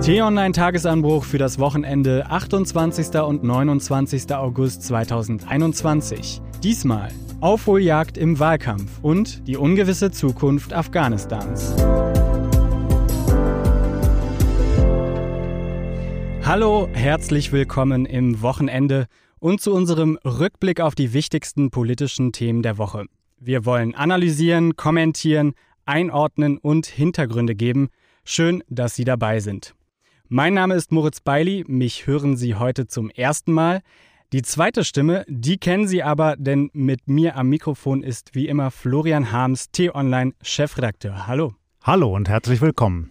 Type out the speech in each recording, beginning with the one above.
T-Online-Tagesanbruch für das Wochenende 28. und 29. August 2021. Diesmal Aufholjagd im Wahlkampf und die ungewisse Zukunft Afghanistans. Hallo, herzlich willkommen im Wochenende und zu unserem Rückblick auf die wichtigsten politischen Themen der Woche. Wir wollen analysieren, kommentieren, einordnen und Hintergründe geben. Schön, dass Sie dabei sind. Mein Name ist Moritz Beili, mich hören Sie heute zum ersten Mal. Die zweite Stimme, die kennen Sie aber, denn mit mir am Mikrofon ist wie immer Florian Harms, T-Online Chefredakteur. Hallo. Hallo und herzlich willkommen.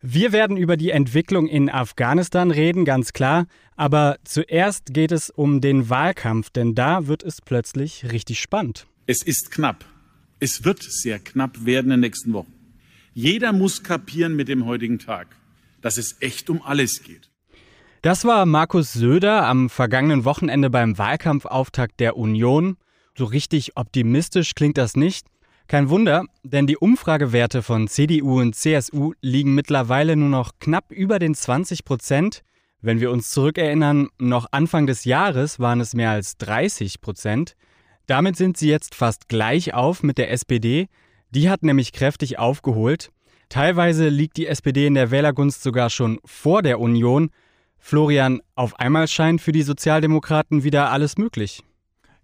Wir werden über die Entwicklung in Afghanistan reden, ganz klar. Aber zuerst geht es um den Wahlkampf, denn da wird es plötzlich richtig spannend. Es ist knapp. Es wird sehr knapp werden in den nächsten Wochen. Jeder muss kapieren mit dem heutigen Tag dass es echt um alles geht. Das war Markus Söder am vergangenen Wochenende beim Wahlkampfauftakt der Union. So richtig optimistisch klingt das nicht. Kein Wunder, denn die Umfragewerte von CDU und CSU liegen mittlerweile nur noch knapp über den 20 Prozent. Wenn wir uns zurückerinnern, noch Anfang des Jahres waren es mehr als 30 Prozent. Damit sind sie jetzt fast gleich auf mit der SPD. Die hat nämlich kräftig aufgeholt. Teilweise liegt die SPD in der Wählergunst sogar schon vor der Union. Florian, auf einmal scheint für die Sozialdemokraten wieder alles möglich.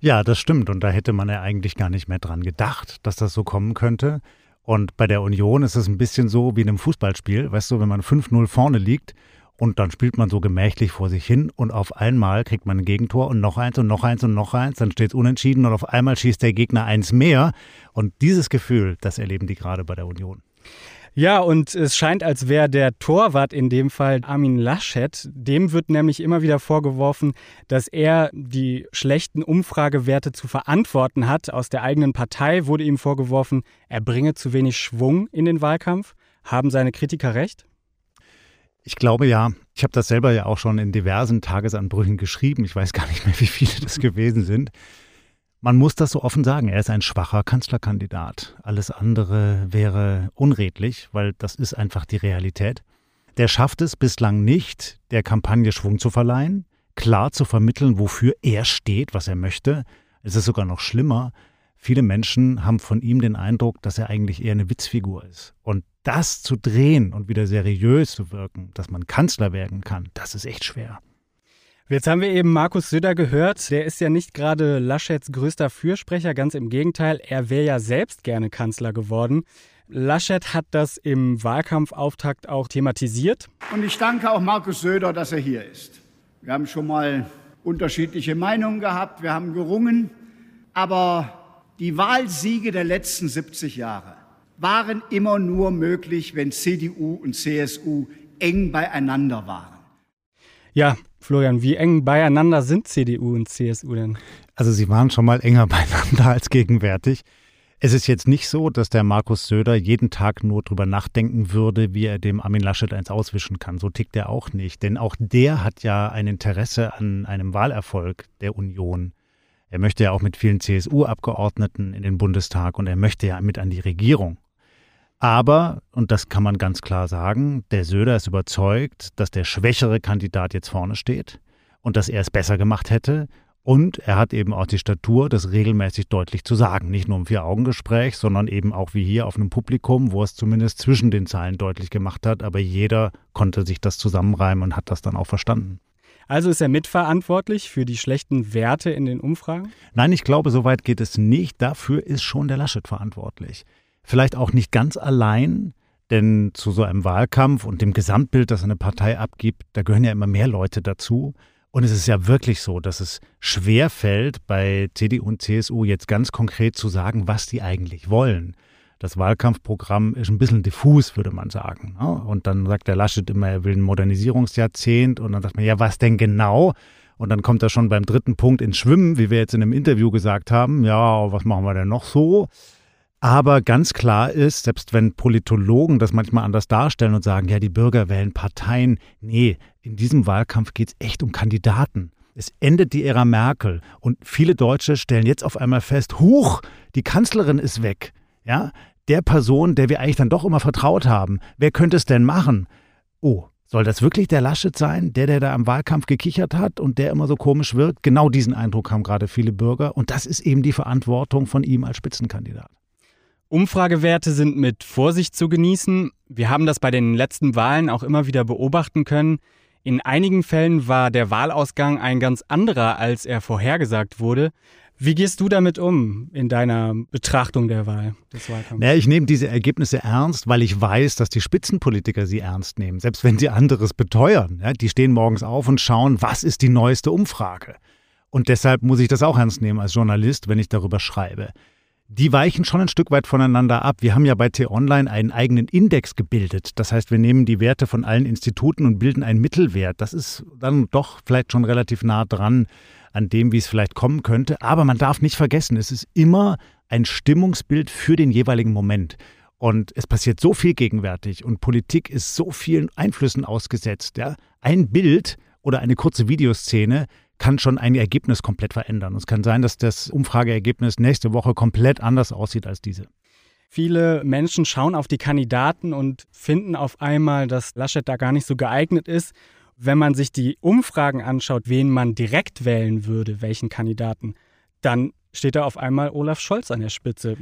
Ja, das stimmt. Und da hätte man ja eigentlich gar nicht mehr dran gedacht, dass das so kommen könnte. Und bei der Union ist es ein bisschen so wie in einem Fußballspiel. Weißt du, wenn man 5-0 vorne liegt und dann spielt man so gemächlich vor sich hin und auf einmal kriegt man ein Gegentor und noch eins und noch eins und noch eins, dann steht es unentschieden und auf einmal schießt der Gegner eins mehr. Und dieses Gefühl, das erleben die gerade bei der Union. Ja, und es scheint, als wäre der Torwart in dem Fall Armin Laschet. Dem wird nämlich immer wieder vorgeworfen, dass er die schlechten Umfragewerte zu verantworten hat. Aus der eigenen Partei wurde ihm vorgeworfen, er bringe zu wenig Schwung in den Wahlkampf. Haben seine Kritiker recht? Ich glaube ja. Ich habe das selber ja auch schon in diversen Tagesanbrüchen geschrieben. Ich weiß gar nicht mehr, wie viele das gewesen sind. Man muss das so offen sagen, er ist ein schwacher Kanzlerkandidat. Alles andere wäre unredlich, weil das ist einfach die Realität. Der schafft es bislang nicht, der Kampagne Schwung zu verleihen, klar zu vermitteln, wofür er steht, was er möchte. Es ist sogar noch schlimmer. Viele Menschen haben von ihm den Eindruck, dass er eigentlich eher eine Witzfigur ist. Und das zu drehen und wieder seriös zu wirken, dass man Kanzler werden kann, das ist echt schwer. Jetzt haben wir eben Markus Söder gehört. Der ist ja nicht gerade Laschets größter Fürsprecher, ganz im Gegenteil. Er wäre ja selbst gerne Kanzler geworden. Laschet hat das im Wahlkampfauftakt auch thematisiert. Und ich danke auch Markus Söder, dass er hier ist. Wir haben schon mal unterschiedliche Meinungen gehabt, wir haben gerungen, aber die Wahlsiege der letzten 70 Jahre waren immer nur möglich, wenn CDU und CSU eng beieinander waren. Ja, Florian, wie eng beieinander sind CDU und CSU denn? Also sie waren schon mal enger beieinander als gegenwärtig. Es ist jetzt nicht so, dass der Markus Söder jeden Tag nur drüber nachdenken würde, wie er dem Armin Laschet eins auswischen kann. So tickt er auch nicht. Denn auch der hat ja ein Interesse an einem Wahlerfolg der Union. Er möchte ja auch mit vielen CSU-Abgeordneten in den Bundestag und er möchte ja mit an die Regierung. Aber, und das kann man ganz klar sagen, der Söder ist überzeugt, dass der schwächere Kandidat jetzt vorne steht und dass er es besser gemacht hätte. Und er hat eben auch die Statur, das regelmäßig deutlich zu sagen. Nicht nur im Vier-Augen-Gespräch, sondern eben auch wie hier auf einem Publikum, wo es zumindest zwischen den Zeilen deutlich gemacht hat. Aber jeder konnte sich das zusammenreimen und hat das dann auch verstanden. Also ist er mitverantwortlich für die schlechten Werte in den Umfragen? Nein, ich glaube, so weit geht es nicht. Dafür ist schon der Laschet verantwortlich. Vielleicht auch nicht ganz allein, denn zu so einem Wahlkampf und dem Gesamtbild, das eine Partei abgibt, da gehören ja immer mehr Leute dazu. Und es ist ja wirklich so, dass es schwer fällt, bei CDU und CSU jetzt ganz konkret zu sagen, was die eigentlich wollen. Das Wahlkampfprogramm ist ein bisschen diffus, würde man sagen. Ne? Und dann sagt der Laschet immer, er will ein Modernisierungsjahrzehnt. Und dann sagt man, ja, was denn genau? Und dann kommt er schon beim dritten Punkt ins Schwimmen, wie wir jetzt in einem Interview gesagt haben. Ja, was machen wir denn noch so? Aber ganz klar ist, selbst wenn Politologen das manchmal anders darstellen und sagen, ja, die Bürger wählen Parteien, nee, in diesem Wahlkampf geht es echt um Kandidaten. Es endet die Ära Merkel und viele Deutsche stellen jetzt auf einmal fest, huch, die Kanzlerin ist weg. Ja, der Person, der wir eigentlich dann doch immer vertraut haben. Wer könnte es denn machen? Oh, Soll das wirklich der Laschet sein, der, der da am Wahlkampf gekichert hat und der immer so komisch wirkt? Genau diesen Eindruck haben gerade viele Bürger. Und das ist eben die Verantwortung von ihm als Spitzenkandidat. Umfragewerte sind mit Vorsicht zu genießen. Wir haben das bei den letzten Wahlen auch immer wieder beobachten können. In einigen Fällen war der Wahlausgang ein ganz anderer, als er vorhergesagt wurde. Wie gehst du damit um in deiner Betrachtung der Wahl des Wahlkampfs? Naja, ich nehme diese Ergebnisse ernst, weil ich weiß, dass die Spitzenpolitiker sie ernst nehmen, selbst wenn sie anderes beteuern. Ja, die stehen morgens auf und schauen, was ist die neueste Umfrage. Und deshalb muss ich das auch ernst nehmen als Journalist, wenn ich darüber schreibe. Die weichen schon ein Stück weit voneinander ab. Wir haben ja bei T-Online einen eigenen Index gebildet. Das heißt, wir nehmen die Werte von allen Instituten und bilden einen Mittelwert. Das ist dann doch vielleicht schon relativ nah dran an dem, wie es vielleicht kommen könnte. Aber man darf nicht vergessen, es ist immer ein Stimmungsbild für den jeweiligen Moment. Und es passiert so viel gegenwärtig und Politik ist so vielen Einflüssen ausgesetzt. Ja? Ein Bild oder eine kurze Videoszene kann schon ein Ergebnis komplett verändern. Es kann sein, dass das Umfrageergebnis nächste Woche komplett anders aussieht als diese. Viele Menschen schauen auf die Kandidaten und finden auf einmal, dass Laschet da gar nicht so geeignet ist wenn man sich die Umfragen anschaut, wen man direkt wählen würde, welchen Kandidaten, dann steht da auf einmal Olaf Scholz an der Spitze.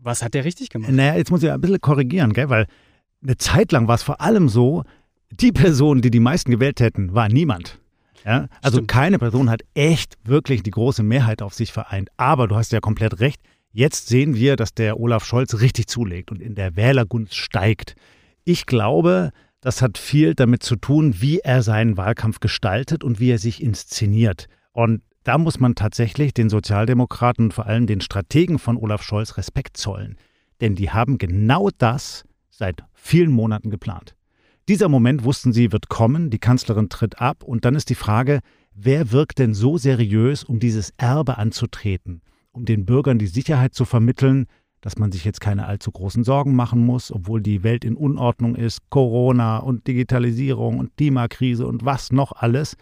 Was hat der richtig gemacht? Naja, jetzt muss ich ein bisschen korrigieren, gell? weil eine Zeit lang war es vor allem so, die Person, die die meisten gewählt hätten, war niemand. Ja? Also Stimmt. keine Person hat echt wirklich die große Mehrheit auf sich vereint. Aber du hast ja komplett recht. Jetzt sehen wir, dass der Olaf Scholz richtig zulegt und in der Wählergunst steigt. Ich glaube, das hat viel damit zu tun, wie er seinen Wahlkampf gestaltet und wie er sich inszeniert. Und da muss man tatsächlich den Sozialdemokraten und vor allem den Strategen von Olaf Scholz Respekt zollen. Denn die haben genau das seit vielen Monaten geplant. Dieser Moment wussten sie, wird kommen, die Kanzlerin tritt ab und dann ist die Frage, wer wirkt denn so seriös, um dieses Erbe anzutreten, um den Bürgern die Sicherheit zu vermitteln, dass man sich jetzt keine allzu großen Sorgen machen muss, obwohl die Welt in Unordnung ist, Corona und Digitalisierung und Klimakrise und was noch alles.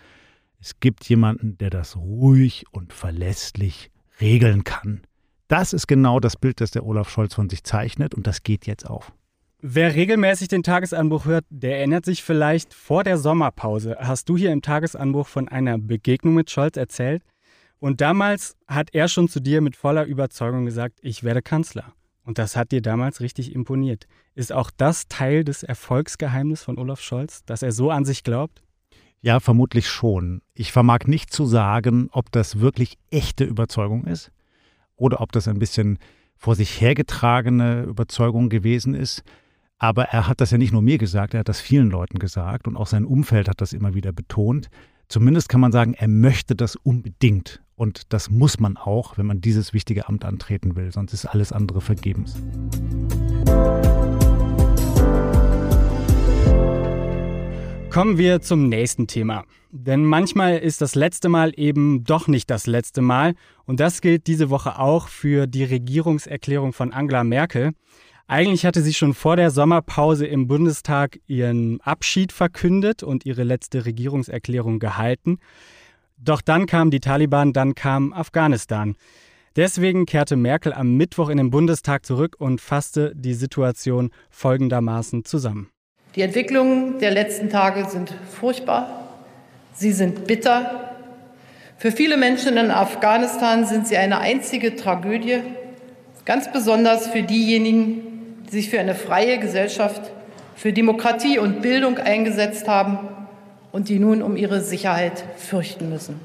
Es gibt jemanden, der das ruhig und verlässlich regeln kann. Das ist genau das Bild, das der Olaf Scholz von sich zeichnet und das geht jetzt auf. Wer regelmäßig den Tagesanbruch hört, der erinnert sich vielleicht vor der Sommerpause. Hast du hier im Tagesanbruch von einer Begegnung mit Scholz erzählt? Und damals hat er schon zu dir mit voller Überzeugung gesagt, ich werde Kanzler. Und das hat dir damals richtig imponiert. Ist auch das Teil des Erfolgsgeheimnisses von Olaf Scholz, dass er so an sich glaubt? Ja, vermutlich schon. Ich vermag nicht zu sagen, ob das wirklich echte Überzeugung ist oder ob das ein bisschen vor sich hergetragene Überzeugung gewesen ist. Aber er hat das ja nicht nur mir gesagt, er hat das vielen Leuten gesagt und auch sein Umfeld hat das immer wieder betont. Zumindest kann man sagen, er möchte das unbedingt. Und das muss man auch, wenn man dieses wichtige Amt antreten will, sonst ist alles andere vergebens. Kommen wir zum nächsten Thema. Denn manchmal ist das letzte Mal eben doch nicht das letzte Mal. Und das gilt diese Woche auch für die Regierungserklärung von Angela Merkel. Eigentlich hatte sie schon vor der Sommerpause im Bundestag ihren Abschied verkündet und ihre letzte Regierungserklärung gehalten. Doch dann kamen die Taliban, dann kam Afghanistan. Deswegen kehrte Merkel am Mittwoch in den Bundestag zurück und fasste die Situation folgendermaßen zusammen. Die Entwicklungen der letzten Tage sind furchtbar. Sie sind bitter. Für viele Menschen in Afghanistan sind sie eine einzige Tragödie, ganz besonders für diejenigen, die sich für eine freie Gesellschaft, für Demokratie und Bildung eingesetzt haben und die nun um ihre Sicherheit fürchten müssen.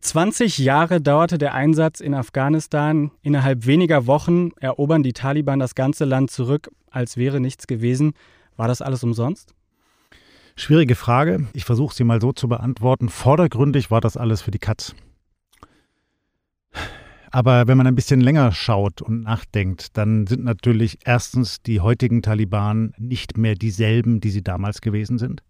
20 Jahre dauerte der Einsatz in Afghanistan. Innerhalb weniger Wochen erobern die Taliban das ganze Land zurück, als wäre nichts gewesen. War das alles umsonst? Schwierige Frage. Ich versuche sie mal so zu beantworten. Vordergründig war das alles für die Katz. Aber wenn man ein bisschen länger schaut und nachdenkt, dann sind natürlich erstens die heutigen Taliban nicht mehr dieselben, die sie damals gewesen sind.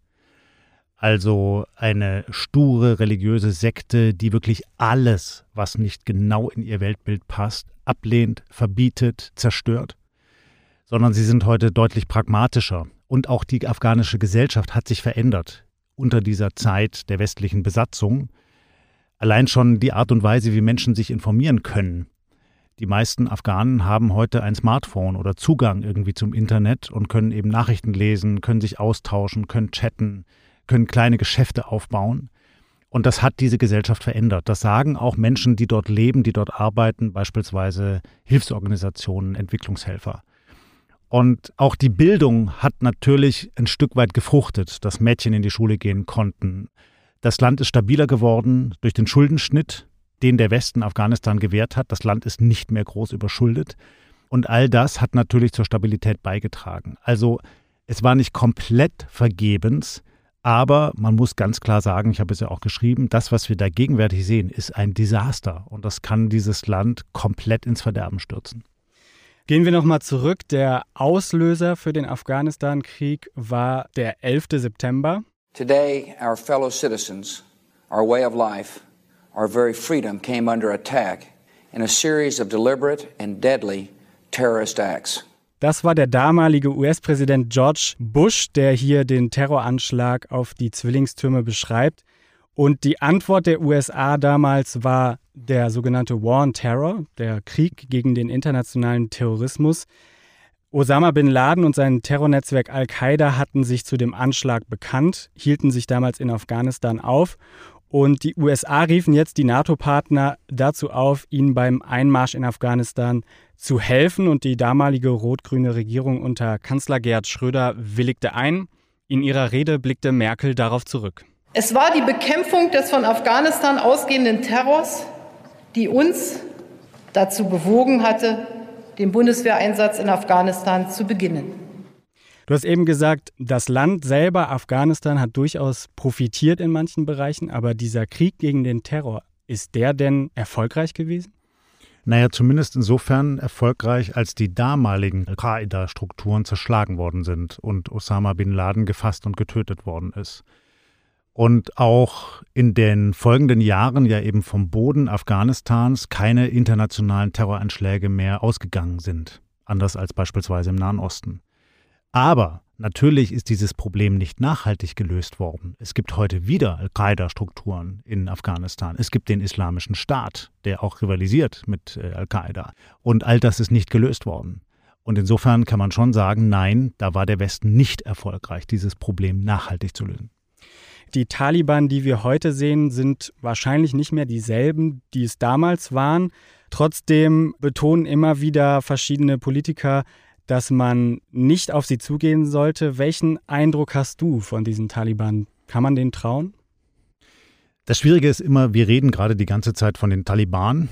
Also eine sture religiöse Sekte, die wirklich alles, was nicht genau in ihr Weltbild passt, ablehnt, verbietet, zerstört. Sondern sie sind heute deutlich pragmatischer. Und auch die afghanische Gesellschaft hat sich verändert unter dieser Zeit der westlichen Besatzung. Allein schon die Art und Weise, wie Menschen sich informieren können. Die meisten Afghanen haben heute ein Smartphone oder Zugang irgendwie zum Internet und können eben Nachrichten lesen, können sich austauschen, können chatten, können kleine Geschäfte aufbauen. Und das hat diese Gesellschaft verändert. Das sagen auch Menschen, die dort leben, die dort arbeiten, beispielsweise Hilfsorganisationen, Entwicklungshelfer. Und auch die Bildung hat natürlich ein Stück weit gefruchtet, dass Mädchen in die Schule gehen konnten. Das Land ist stabiler geworden durch den Schuldenschnitt, den der Westen Afghanistan gewährt hat. Das Land ist nicht mehr groß überschuldet. Und all das hat natürlich zur Stabilität beigetragen. Also es war nicht komplett vergebens, aber man muss ganz klar sagen, ich habe es ja auch geschrieben, das, was wir da gegenwärtig sehen, ist ein Desaster und das kann dieses Land komplett ins Verderben stürzen. Gehen wir nochmal zurück. Der Auslöser für den Afghanistan-Krieg war der 11. September. Today, our fellow citizens, our way of life, our very freedom came under attack in a series of deliberate and deadly terrorist acts. Das war der damalige US-Präsident George Bush, der hier den Terroranschlag auf die Zwillingstürme beschreibt. Und die Antwort der USA damals war der sogenannte War on Terror, der Krieg gegen den internationalen Terrorismus. Osama bin Laden und sein Terrornetzwerk Al-Qaida hatten sich zu dem Anschlag bekannt, hielten sich damals in Afghanistan auf und die USA riefen jetzt die NATO-Partner dazu auf, ihnen beim Einmarsch in Afghanistan zu helfen. Und die damalige rot-grüne Regierung unter Kanzler Gerhard Schröder willigte ein. In ihrer Rede blickte Merkel darauf zurück. Es war die Bekämpfung des von Afghanistan ausgehenden Terrors, die uns dazu bewogen hatte, den Bundeswehreinsatz in Afghanistan zu beginnen. Du hast eben gesagt, das Land selber, Afghanistan, hat durchaus profitiert in manchen Bereichen, aber dieser Krieg gegen den Terror, ist der denn erfolgreich gewesen? Naja, zumindest insofern erfolgreich, als die damaligen Al-Qaida-Strukturen zerschlagen worden sind und Osama bin Laden gefasst und getötet worden ist. Und auch in den folgenden Jahren ja eben vom Boden Afghanistans keine internationalen Terroranschläge mehr ausgegangen sind, anders als beispielsweise im Nahen Osten. Aber natürlich ist dieses Problem nicht nachhaltig gelöst worden. Es gibt heute wieder Al-Qaida-Strukturen in Afghanistan. Es gibt den Islamischen Staat, der auch rivalisiert mit äh, Al-Qaida. Und all das ist nicht gelöst worden. Und insofern kann man schon sagen, nein, da war der Westen nicht erfolgreich, dieses Problem nachhaltig zu lösen. Die Taliban, die wir heute sehen, sind wahrscheinlich nicht mehr dieselben, die es damals waren. Trotzdem betonen immer wieder verschiedene Politiker, dass man nicht auf sie zugehen sollte. Welchen Eindruck hast du von diesen Taliban? Kann man denen trauen? Das Schwierige ist immer, wir reden gerade die ganze Zeit von den Taliban,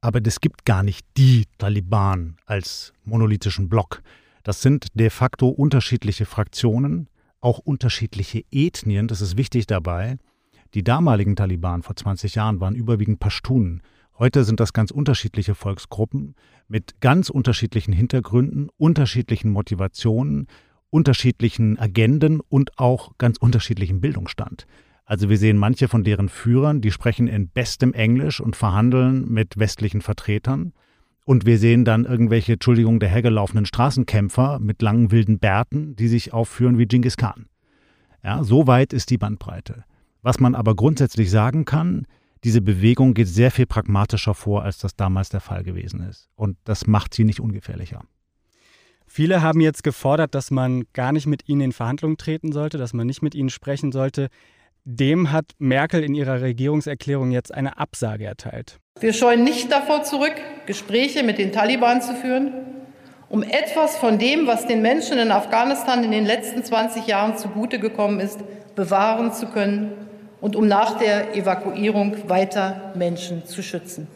aber es gibt gar nicht die Taliban als monolithischen Block. Das sind de facto unterschiedliche Fraktionen, auch unterschiedliche Ethnien, das ist wichtig dabei. Die damaligen Taliban vor 20 Jahren waren überwiegend Pashtunen. Heute sind das ganz unterschiedliche Volksgruppen mit ganz unterschiedlichen Hintergründen, unterschiedlichen Motivationen, unterschiedlichen Agenden und auch ganz unterschiedlichem Bildungsstand. Also wir sehen manche von deren Führern, die sprechen in bestem Englisch und verhandeln mit westlichen Vertretern. Und wir sehen dann irgendwelche, Entschuldigung, der hergelaufenen Straßenkämpfer mit langen wilden Bärten, die sich aufführen wie Genghis Khan. Ja, so weit ist die Bandbreite. Was man aber grundsätzlich sagen kann, diese Bewegung geht sehr viel pragmatischer vor, als das damals der Fall gewesen ist. Und das macht sie nicht ungefährlicher. Viele haben jetzt gefordert, dass man gar nicht mit ihnen in Verhandlungen treten sollte, dass man nicht mit ihnen sprechen sollte. Dem hat Merkel in ihrer Regierungserklärung jetzt eine Absage erteilt. Wir scheuen nicht davor zurück, Gespräche mit den Taliban zu führen, um etwas von dem, was den Menschen in Afghanistan in den letzten 20 Jahren zugute gekommen ist, bewahren zu können und um nach der Evakuierung weiter Menschen zu schützen.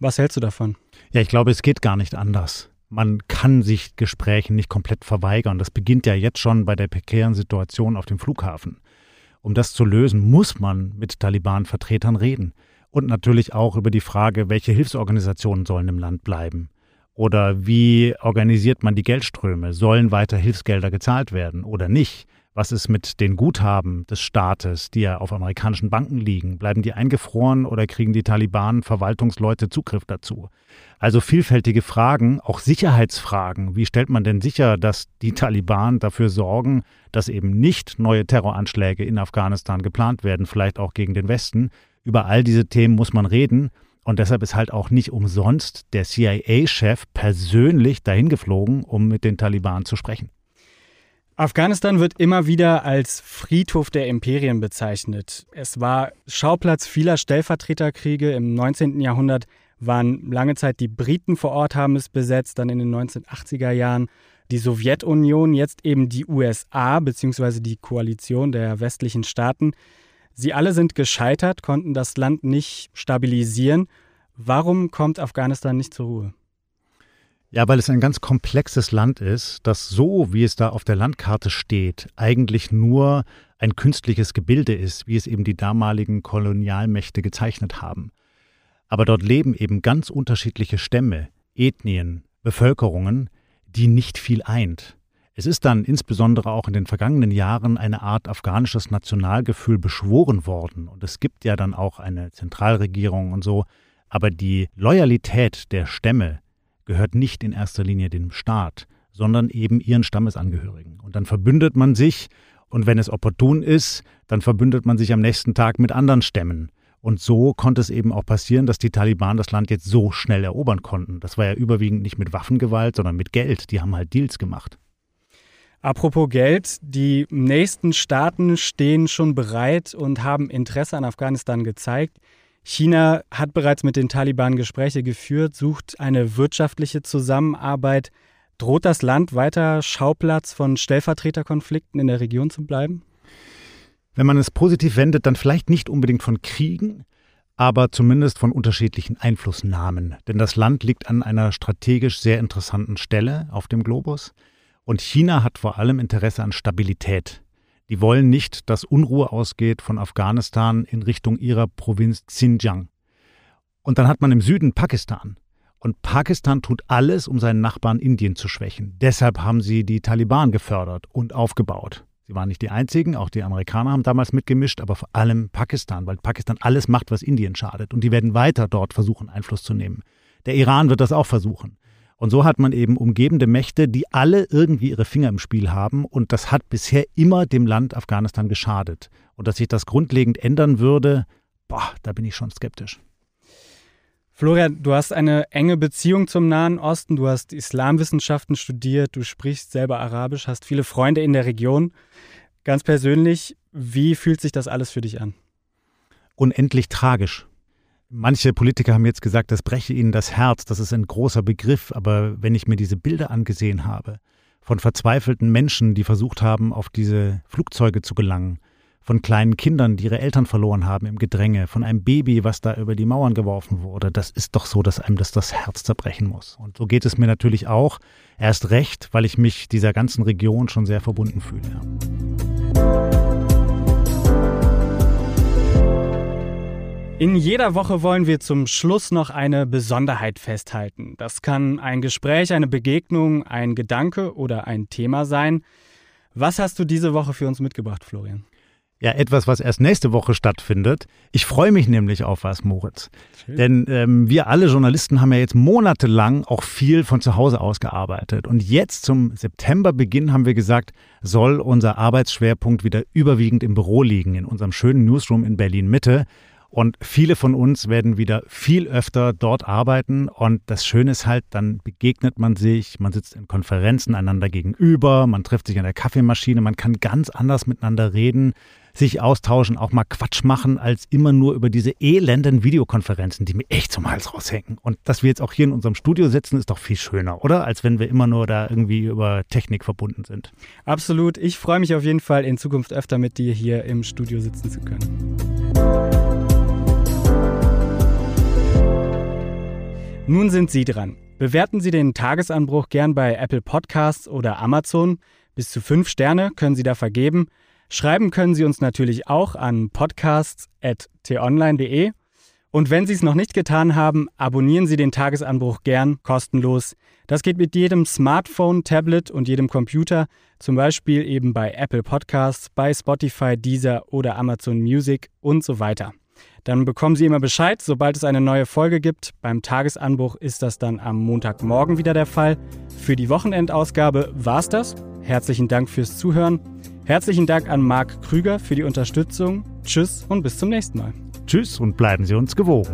Was hältst du davon? Ja, ich glaube, es geht gar nicht anders. Man kann sich Gesprächen nicht komplett verweigern. Das beginnt ja jetzt schon bei der prekären Situation auf dem Flughafen. Um das zu lösen, muss man mit Taliban-Vertretern reden. Und natürlich auch über die Frage, welche Hilfsorganisationen sollen im Land bleiben. Oder wie organisiert man die Geldströme? Sollen weiter Hilfsgelder gezahlt werden oder nicht? Was ist mit den Guthaben des Staates, die ja auf amerikanischen Banken liegen? Bleiben die eingefroren oder kriegen die Taliban Verwaltungsleute Zugriff dazu? Also vielfältige Fragen, auch Sicherheitsfragen. Wie stellt man denn sicher, dass die Taliban dafür sorgen, dass eben nicht neue Terroranschläge in Afghanistan geplant werden, vielleicht auch gegen den Westen? Über all diese Themen muss man reden. Und deshalb ist halt auch nicht umsonst der CIA-Chef persönlich dahin geflogen, um mit den Taliban zu sprechen. Afghanistan wird immer wieder als Friedhof der Imperien bezeichnet. Es war Schauplatz vieler Stellvertreterkriege. Im 19. Jahrhundert waren lange Zeit die Briten vor Ort, haben es besetzt, dann in den 1980er Jahren die Sowjetunion, jetzt eben die USA bzw. die Koalition der westlichen Staaten. Sie alle sind gescheitert, konnten das Land nicht stabilisieren. Warum kommt Afghanistan nicht zur Ruhe? Ja, weil es ein ganz komplexes Land ist, das so, wie es da auf der Landkarte steht, eigentlich nur ein künstliches Gebilde ist, wie es eben die damaligen Kolonialmächte gezeichnet haben. Aber dort leben eben ganz unterschiedliche Stämme, Ethnien, Bevölkerungen, die nicht viel eint. Es ist dann insbesondere auch in den vergangenen Jahren eine Art afghanisches Nationalgefühl beschworen worden. Und es gibt ja dann auch eine Zentralregierung und so. Aber die Loyalität der Stämme, gehört nicht in erster Linie dem Staat, sondern eben ihren Stammesangehörigen. Und dann verbündet man sich und wenn es opportun ist, dann verbündet man sich am nächsten Tag mit anderen Stämmen. Und so konnte es eben auch passieren, dass die Taliban das Land jetzt so schnell erobern konnten. Das war ja überwiegend nicht mit Waffengewalt, sondern mit Geld. Die haben halt Deals gemacht. Apropos Geld, die nächsten Staaten stehen schon bereit und haben Interesse an Afghanistan gezeigt. China hat bereits mit den Taliban Gespräche geführt, sucht eine wirtschaftliche Zusammenarbeit. Droht das Land weiter Schauplatz von Stellvertreterkonflikten in der Region zu bleiben? Wenn man es positiv wendet, dann vielleicht nicht unbedingt von Kriegen, aber zumindest von unterschiedlichen Einflussnahmen. Denn das Land liegt an einer strategisch sehr interessanten Stelle auf dem Globus. Und China hat vor allem Interesse an Stabilität. Die wollen nicht, dass Unruhe ausgeht von Afghanistan in Richtung ihrer Provinz Xinjiang. Und dann hat man im Süden Pakistan. Und Pakistan tut alles, um seinen Nachbarn Indien zu schwächen. Deshalb haben sie die Taliban gefördert und aufgebaut. Sie waren nicht die einzigen, auch die Amerikaner haben damals mitgemischt, aber vor allem Pakistan, weil Pakistan alles macht, was Indien schadet. Und die werden weiter dort versuchen, Einfluss zu nehmen. Der Iran wird das auch versuchen. Und so hat man eben umgebende Mächte, die alle irgendwie ihre Finger im Spiel haben. Und das hat bisher immer dem Land Afghanistan geschadet. Und dass sich das grundlegend ändern würde, boah, da bin ich schon skeptisch. Florian, du hast eine enge Beziehung zum Nahen Osten, du hast Islamwissenschaften studiert, du sprichst selber Arabisch, hast viele Freunde in der Region. Ganz persönlich, wie fühlt sich das alles für dich an? Unendlich tragisch. Manche Politiker haben jetzt gesagt, das breche ihnen das Herz, das ist ein großer Begriff, aber wenn ich mir diese Bilder angesehen habe, von verzweifelten Menschen, die versucht haben, auf diese Flugzeuge zu gelangen, von kleinen Kindern, die ihre Eltern verloren haben im Gedränge, von einem Baby, was da über die Mauern geworfen wurde, das ist doch so, dass einem das das Herz zerbrechen muss. Und so geht es mir natürlich auch, erst recht, weil ich mich dieser ganzen Region schon sehr verbunden fühle. In jeder Woche wollen wir zum Schluss noch eine Besonderheit festhalten. Das kann ein Gespräch, eine Begegnung, ein Gedanke oder ein Thema sein. Was hast du diese Woche für uns mitgebracht, Florian? Ja, etwas, was erst nächste Woche stattfindet. Ich freue mich nämlich auf was, Moritz. Schön. Denn ähm, wir alle Journalisten haben ja jetzt monatelang auch viel von zu Hause aus gearbeitet. Und jetzt zum Septemberbeginn haben wir gesagt, soll unser Arbeitsschwerpunkt wieder überwiegend im Büro liegen, in unserem schönen Newsroom in Berlin Mitte. Und viele von uns werden wieder viel öfter dort arbeiten. Und das Schöne ist halt, dann begegnet man sich, man sitzt in Konferenzen einander gegenüber, man trifft sich an der Kaffeemaschine, man kann ganz anders miteinander reden, sich austauschen, auch mal Quatsch machen, als immer nur über diese elenden Videokonferenzen, die mir echt zum Hals raushängen. Und dass wir jetzt auch hier in unserem Studio sitzen, ist doch viel schöner, oder? Als wenn wir immer nur da irgendwie über Technik verbunden sind. Absolut. Ich freue mich auf jeden Fall, in Zukunft öfter mit dir hier im Studio sitzen zu können. Nun sind Sie dran. Bewerten Sie den Tagesanbruch gern bei Apple Podcasts oder Amazon. Bis zu fünf Sterne können Sie da vergeben. Schreiben können Sie uns natürlich auch an podcasts.tonline.de. Und wenn Sie es noch nicht getan haben, abonnieren Sie den Tagesanbruch gern kostenlos. Das geht mit jedem Smartphone, Tablet und jedem Computer, zum Beispiel eben bei Apple Podcasts, bei Spotify, Deezer oder Amazon Music und so weiter. Dann bekommen Sie immer Bescheid, sobald es eine neue Folge gibt. Beim Tagesanbruch ist das dann am Montagmorgen wieder der Fall. Für die Wochenendausgabe war es das. Herzlichen Dank fürs Zuhören. Herzlichen Dank an Marc Krüger für die Unterstützung. Tschüss und bis zum nächsten Mal. Tschüss und bleiben Sie uns gewogen.